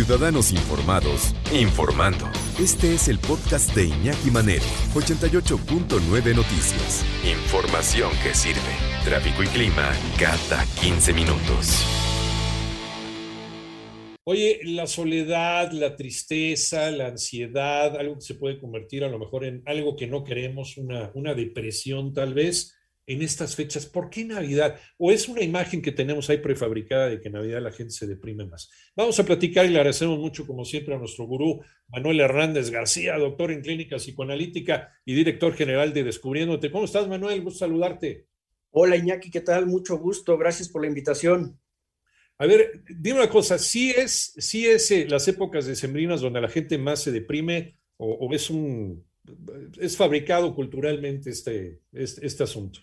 Ciudadanos Informados, informando. Este es el podcast de Iñaki Manero, 88.9 Noticias. Información que sirve. Tráfico y clima cada 15 minutos. Oye, la soledad, la tristeza, la ansiedad, algo que se puede convertir a lo mejor en algo que no queremos, una, una depresión tal vez en estas fechas. ¿Por qué Navidad? ¿O es una imagen que tenemos ahí prefabricada de que en Navidad la gente se deprime más? Vamos a platicar y le agradecemos mucho, como siempre, a nuestro gurú Manuel Hernández García, doctor en clínica psicoanalítica y director general de Descubriéndote. ¿Cómo estás, Manuel? Gusto saludarte. Hola, Iñaki, ¿qué tal? Mucho gusto. Gracias por la invitación. A ver, dime una cosa, ¿sí es, sí es eh, las épocas decembrinas donde la gente más se deprime o, o es un es fabricado culturalmente este, este, este asunto?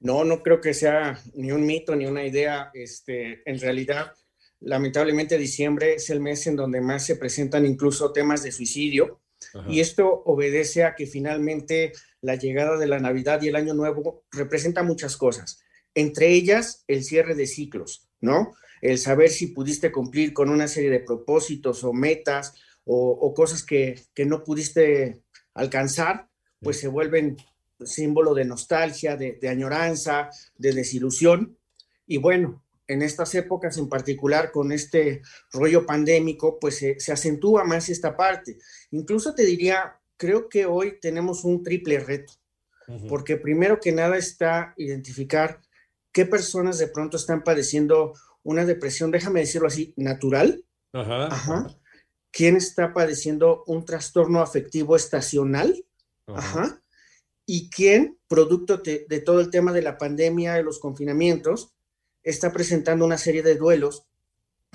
No, no creo que sea ni un mito ni una idea. Este, en realidad, lamentablemente diciembre es el mes en donde más se presentan incluso temas de suicidio. Y esto obedece a que finalmente la llegada de la Navidad y el Año Nuevo representa muchas cosas, entre ellas el cierre de ciclos, ¿no? El saber si pudiste cumplir con una serie de propósitos o metas o, cosas que, que, no pudiste alcanzar, pues se vuelven símbolo de nostalgia, de, añoranza, de desilusión. Y bueno, en estas épocas en particular con este rollo pandémico, pues se, acentúa más esta parte. Incluso te diría, creo que hoy tenemos un triple reto, porque primero que nada está identificar qué personas de pronto están padeciendo una depresión, déjame decirlo así, natural. Ajá. ¿Quién está padeciendo un trastorno afectivo estacional? Ajá y quién, producto de, todo el tema de la pandemia, de los confinamientos, está presentando una serie de duelos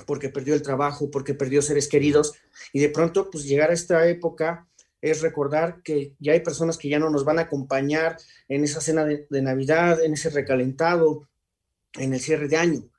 porque perdió el trabajo, porque perdió seres queridos, y de pronto, pues llegar a esta época es recordar que ya hay personas que ya no nos van a acompañar en esa cena de, Navidad, en ese recalentado, en el cierre de año,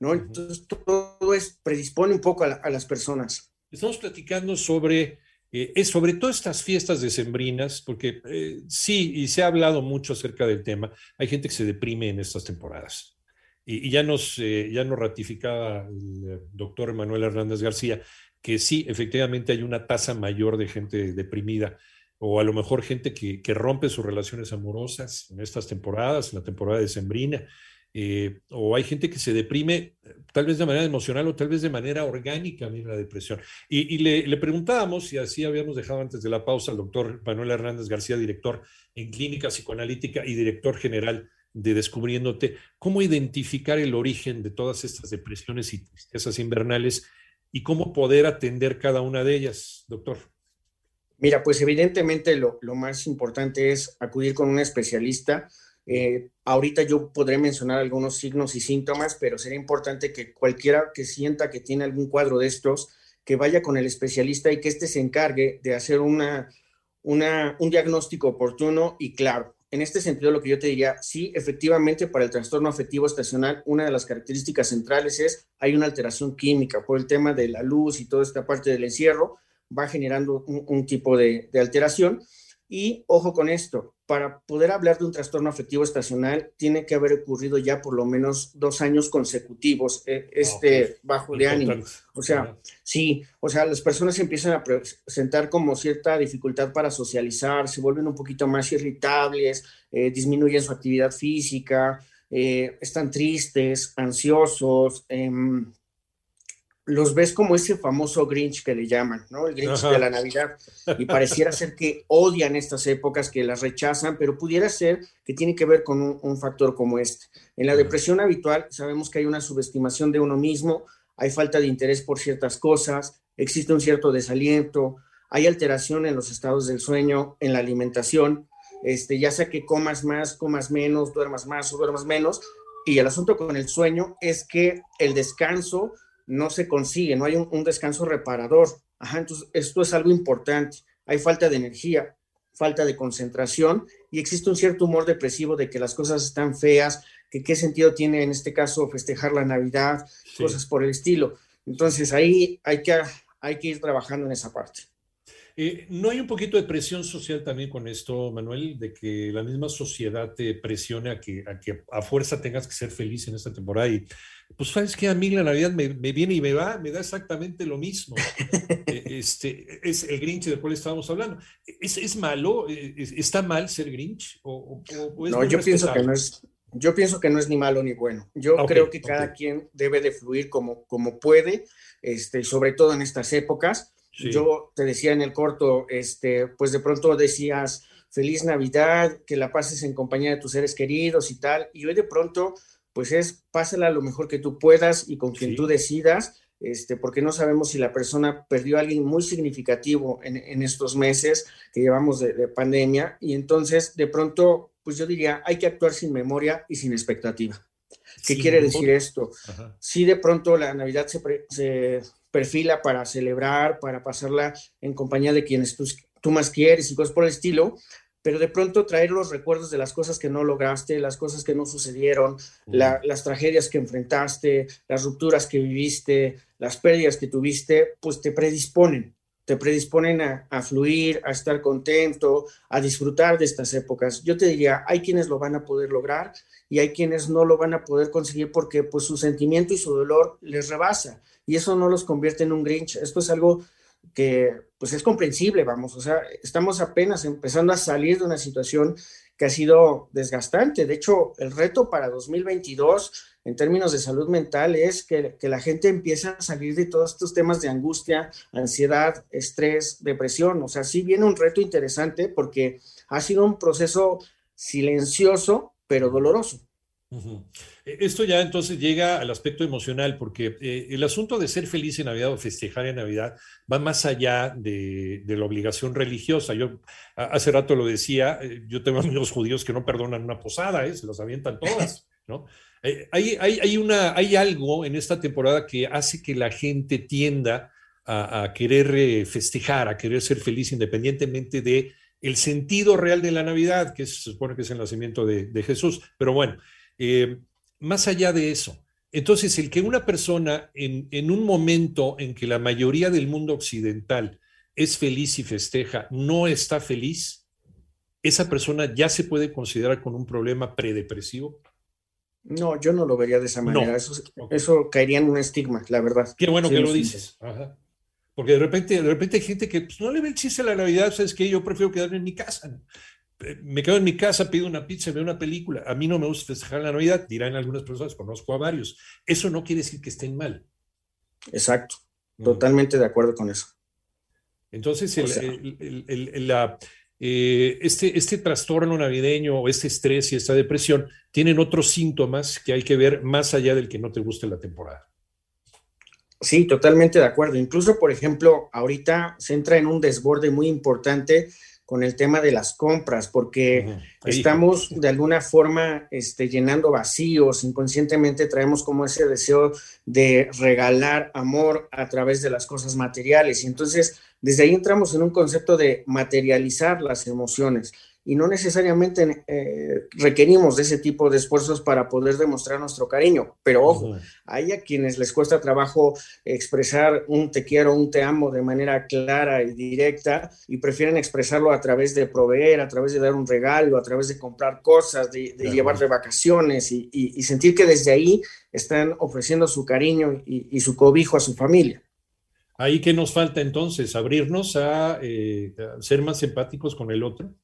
¿no? Entonces, todo es, predispone un poco a las personas. Estamos platicando sobre eh, es sobre todo estas fiestas decembrinas, porque eh, sí, y se ha hablado mucho acerca del tema, hay gente que se deprime en estas temporadas. Y, ya, nos, eh, ya nos ratificaba el doctor Manuel Hernández García que sí, efectivamente hay una tasa mayor de gente deprimida, o a lo mejor gente que, que rompe sus relaciones amorosas en estas temporadas, en la temporada decembrina. Eh, o hay gente que se deprime tal vez de manera emocional o tal vez de manera orgánica, mira la depresión. Y, le, preguntábamos, y así habíamos dejado antes de la pausa al doctor Manuel Hernández García, director en clínica psicoanalítica y director general de Descubriéndote, cómo identificar el origen de todas estas depresiones y tristezas invernales y cómo poder atender cada una de ellas, doctor. Mira, pues evidentemente lo, lo más importante es acudir con un especialista eh, ahorita yo podré mencionar algunos signos y síntomas, pero sería importante que cualquiera que sienta que tiene algún cuadro de estos, que vaya con el especialista y que éste se encargue de hacer una, un diagnóstico oportuno y claro. En este sentido, lo que yo te diría, sí, efectivamente, para el trastorno afectivo estacional, una de las características centrales es hay una alteración química por el tema de la luz y toda esta parte del encierro, va generando un, tipo de alteración y ojo con esto, para poder hablar de un trastorno afectivo estacional, tiene que haber ocurrido ya por lo menos dos años consecutivos eh, este bajo de ánimo. O sea, sí, o sea, las personas empiezan a presentar como cierta dificultad para socializar, se vuelven un poquito más irritables, eh, disminuyen su actividad física, eh, están tristes, ansiosos, em, los ves como ese famoso Grinch que le llaman, ¿no? El Grinch de la Navidad. Y pareciera ser que odian estas épocas, que las rechazan, pero pudiera ser que tiene que ver con un, factor como este. En la depresión habitual sabemos que hay una subestimación de uno mismo, hay falta de interés por ciertas cosas, existe un cierto desaliento, hay alteración en los estados del sueño, en la alimentación, este, ya sea que comas más, comas menos, duermas más o duermas menos. Y el asunto con el sueño es que el descanso no se consigue, no hay un, descanso reparador. Ajá, entonces esto es algo importante. Hay falta de energía, falta de concentración y existe un cierto humor depresivo de que las cosas están feas, que qué sentido tiene en este caso festejar la Navidad, cosas por el estilo. Entonces ahí hay que, hay que ir trabajando en esa parte. Eh, ¿No hay un poquito de presión social también con esto, Manuel, de que la misma sociedad te presione a que a, que a fuerza tengas que ser feliz en esta temporada? Y pues sabes que a mí la Navidad me, viene y me va, me da exactamente lo mismo. Eh, este, es el Grinch del cual estábamos hablando. ¿Es, es malo? Eh, ¿Está mal ser Grinch? ¿O, no, yo pienso que no es, yo pienso que no es ni malo ni bueno. Yo creo que cada quien debe de fluir como, como puede, este, sobre todo en estas épocas. Yo te decía en el corto, este, pues de pronto decías feliz Navidad, que la pases en compañía de tus seres queridos y tal, y hoy de pronto, pues es pásala lo mejor que tú puedas y con quien tú decidas, este, porque no sabemos si la persona perdió a alguien muy significativo en, estos meses que llevamos de, pandemia, y entonces de pronto, pues yo diría, hay que actuar sin memoria y sin expectativa. ¿Qué quiere decir esto? Si de pronto la Navidad se, se perfila para celebrar, para pasarla en compañía de quienes tú, más quieres y cosas por el estilo, pero de pronto traer los recuerdos de las cosas que no lograste, las cosas que no sucedieron, las tragedias que enfrentaste, las rupturas que viviste, las pérdidas que tuviste, pues te predisponen, te predisponen a, a, fluir, a estar contento, a disfrutar de estas épocas. Yo te diría, hay quienes lo van a poder lograr y hay quienes no lo van a poder conseguir porque pues su sentimiento y su dolor les rebasa y eso no los convierte en un Grinch. Esto es algo que pues es comprensible, vamos, o sea, estamos apenas empezando a salir de una situación que ha sido desgastante. De hecho, el reto para 2022 en términos de salud mental es que, que la gente empiece a salir de todos estos temas de angustia, ansiedad, estrés, depresión. O sea, sí viene un reto interesante porque ha sido un proceso silencioso, pero doloroso. E, esto ya entonces llega al aspecto emocional, porque eh, el asunto de ser feliz en Navidad o festejar en Navidad va más allá de, la obligación religiosa. Yo hace rato lo decía, eh, yo tengo amigos judíos que no perdonan una posada, ¿eh? se las avientan todas, ¿no? hay, hay, una, hay algo en esta temporada que hace que la gente tienda a, querer festejar, a querer ser feliz independientemente de el sentido real de la Navidad, que se supone que es el nacimiento de, de Jesús. Pero bueno, eh, más allá de eso, entonces el que una persona en, un momento en que la mayoría del mundo occidental es feliz y festeja, no está feliz, esa persona ya se puede considerar con un problema predepresivo. No, yo no lo vería de esa manera. Eso, caería en un estigma, la verdad. Qué bueno que lo dices. Porque de repente, de repente hay gente que pues, no le ve el chiste a la Navidad, ¿sabes que Yo prefiero quedarme en mi casa me quedo en mi casa, pido una pizza, veo una película. A mí no me gusta festejar la Navidad, dirán algunas personas, conozco a varios. Eso no quiere decir que estén mal. Exacto, mm. totalmente de acuerdo con eso. Entonces, eh, este, este trastorno navideño o este estrés y esta depresión tienen otros síntomas que hay que ver más allá del que no te guste la temporada. Sí, totalmente de acuerdo. Incluso, por ejemplo, ahorita se entra en un desborde muy importante con el tema de las compras, porque estamos de alguna forma este, llenando vacíos, inconscientemente traemos como ese deseo de regalar amor a través de las cosas materiales. Y entonces, desde ahí entramos en un concepto de materializar las emociones y no necesariamente eh, requerimos de ese tipo de esfuerzos para poder demostrar nuestro cariño. Pero ojo, hay a quienes les cuesta trabajo expresar un te quiero, un te amo de manera clara y directa y prefieren expresarlo a través de proveer, a través de dar un regalo, a través de comprar cosas, de, llevar de vacaciones y, sentir que desde ahí están ofreciendo su cariño y, su cobijo a su familia. Ahí que nos falta entonces, abrirnos a eh, ser más empáticos con el otro.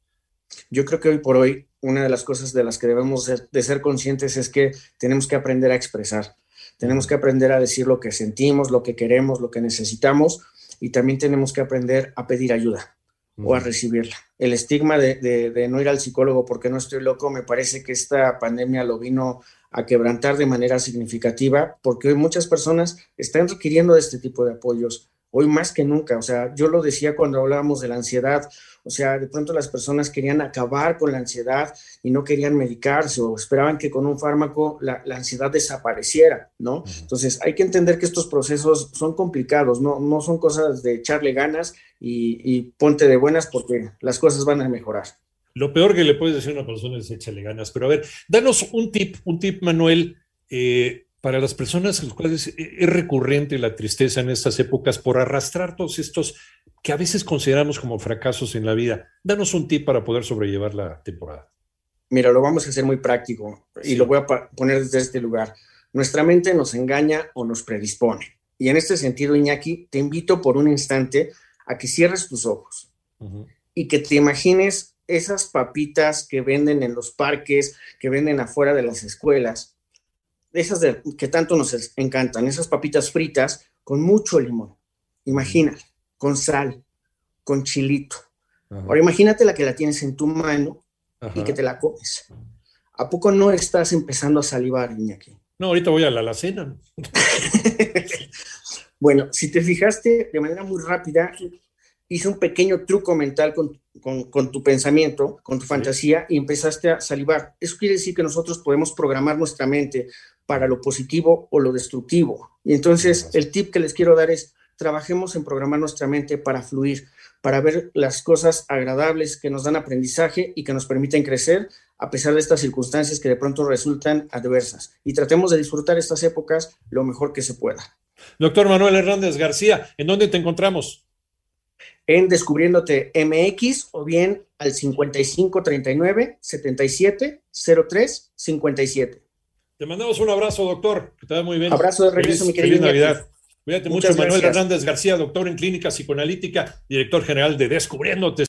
Yo creo que hoy por hoy una de las cosas de las que debemos de ser conscientes es que tenemos que aprender a expresar, tenemos que aprender a decir lo que sentimos, lo que queremos, lo que necesitamos y también tenemos que aprender a pedir ayuda o a recibirla. El estigma de, no ir al psicólogo porque no estoy loco, me parece que esta pandemia lo vino a quebrantar de manera significativa porque hoy muchas personas están requiriendo de este tipo de apoyos, hoy más que nunca. O sea, yo lo decía cuando hablábamos de la ansiedad o sea, de pronto las personas querían acabar con la ansiedad y no querían medicarse o esperaban que con un fármaco la, ansiedad desapareciera, ¿no? Entonces hay que entender que estos procesos son complicados, no, no son cosas de echarle ganas y, ponte de buenas porque las cosas van a mejorar. Lo peor que le puedes decir a una persona es echarle ganas. Pero a ver, danos un tip, un tip, Manuel, eh, para las personas a las cuales es recurrente la tristeza en estas épocas por arrastrar todos estos que a veces consideramos como fracasos en la vida. Danos un tip para poder sobrellevar la temporada. Mira, lo vamos a hacer muy práctico y lo voy a poner desde este lugar. Nuestra mente nos engaña o nos predispone. Y en este sentido, Iñaki, te invito por un instante a que cierres tus ojos y que te imagines esas papitas que venden en los parques, que venden afuera de las escuelas, esas que tanto nos encantan, esas papitas fritas con mucho limón. Imagínate, con sal, con chilito. Ahora imagínate la que la tienes en tu mano y que te la comes. ¿A poco no estás empezando a salivar, Iñaki? No, ahorita voy a la alacena. bueno, si te fijaste de manera muy rápida, hice un pequeño truco mental con, tu pensamiento, con tu fantasía, y empezaste a salivar. Eso quiere decir que nosotros podemos programar nuestra mente para lo positivo o lo destructivo. Y entonces el tip que les quiero dar es, trabajemos en programar nuestra mente para fluir, para ver las cosas agradables que nos dan aprendizaje y que nos permiten crecer a pesar de estas circunstancias que de pronto resultan adversas. Y tratemos de disfrutar estas épocas lo mejor que se pueda. Doctor Manuel Hernández García, ¿en dónde te encontramos? En Descubriéndote MX o bien al 5539 77 03 57. Te mandamos un abrazo, doctor. Que te va muy bien. Abrazo de regreso, mi querido. Feliz Navidad. Cuídate mucho, Manuel Hernández García, doctor en clínica psicoanalítica, director general de Descubriéndote.